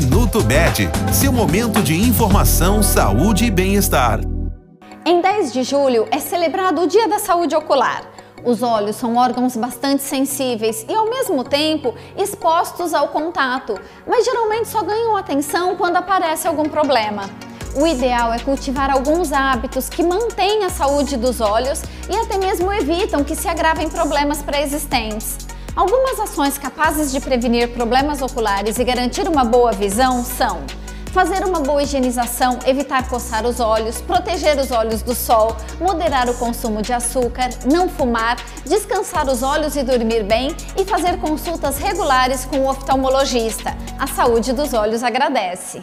Minuto Med, seu momento de informação, saúde e bem-estar. Em 10 de julho é celebrado o Dia da Saúde Ocular. Os olhos são órgãos bastante sensíveis e, ao mesmo tempo, expostos ao contato, mas geralmente só ganham atenção quando aparece algum problema. O ideal é cultivar alguns hábitos que mantêm a saúde dos olhos e até mesmo evitam que se agravem problemas pré-existentes. Algumas ações capazes de prevenir problemas oculares e garantir uma boa visão são fazer uma boa higienização, evitar coçar os olhos, proteger os olhos do sol, moderar o consumo de açúcar, não fumar, descansar os olhos e dormir bem e fazer consultas regulares com o oftalmologista. A saúde dos olhos agradece.